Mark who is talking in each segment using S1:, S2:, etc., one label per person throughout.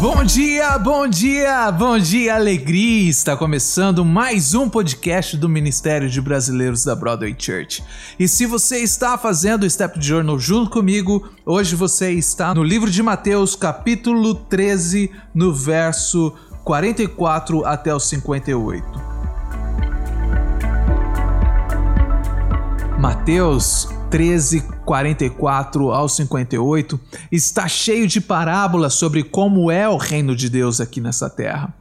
S1: Bom dia, bom dia, bom dia, alegria! Está começando mais um podcast do Ministério de Brasileiros da Broadway Church. E se você está fazendo o Step Journal junto comigo, hoje você está no livro de Mateus, capítulo 13, no verso 44 até o 58. Mateus 13, 44 ao 58 está cheio de parábolas sobre como é o reino de Deus aqui nessa terra.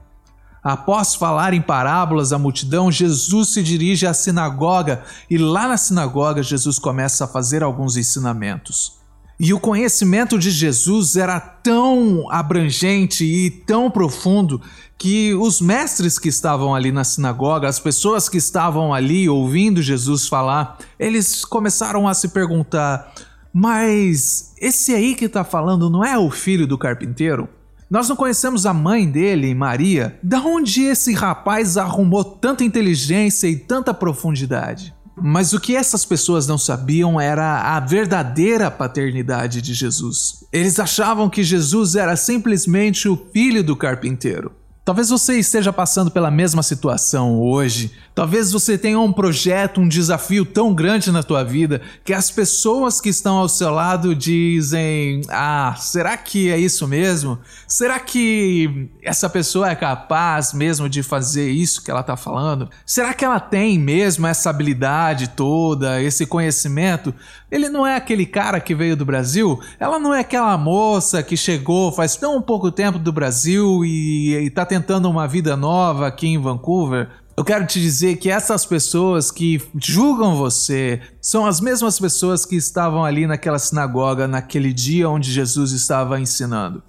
S1: Após falar em parábolas à multidão, Jesus se dirige à sinagoga e lá na sinagoga Jesus começa a fazer alguns ensinamentos. E o conhecimento de Jesus era tão abrangente e tão profundo que os mestres que estavam ali na sinagoga, as pessoas que estavam ali ouvindo Jesus falar, eles começaram a se perguntar: mas esse aí que está falando não é o filho do carpinteiro? Nós não conhecemos a mãe dele, Maria. Da onde esse rapaz arrumou tanta inteligência e tanta profundidade? Mas o que essas pessoas não sabiam era a verdadeira paternidade de Jesus. Eles achavam que Jesus era simplesmente o filho do carpinteiro. Talvez você esteja passando pela mesma situação hoje. Talvez você tenha um projeto, um desafio tão grande na tua vida que as pessoas que estão ao seu lado dizem: "Ah, será que é isso mesmo? Será que essa pessoa é capaz mesmo de fazer isso que ela está falando? Será que ela tem mesmo essa habilidade toda, esse conhecimento? Ele não é aquele cara que veio do Brasil? Ela não é aquela moça que chegou faz tão pouco tempo do Brasil e está tentando uma vida nova aqui em Vancouver. Eu quero te dizer que essas pessoas que julgam você são as mesmas pessoas que estavam ali naquela sinagoga naquele dia onde Jesus estava ensinando.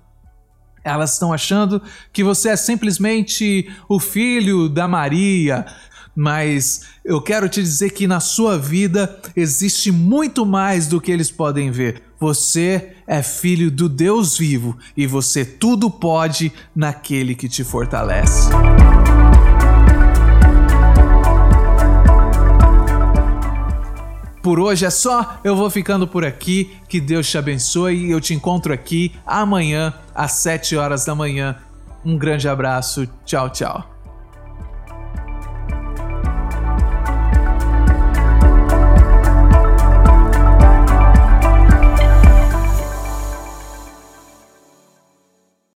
S1: Elas estão achando que você é simplesmente o filho da Maria, mas eu quero te dizer que na sua vida existe muito mais do que eles podem ver. Você é filho do Deus vivo e você tudo pode naquele que te fortalece. Por hoje é só, eu vou ficando por aqui. Que Deus te abençoe e eu te encontro aqui amanhã às 7 horas da manhã. Um grande abraço, tchau, tchau.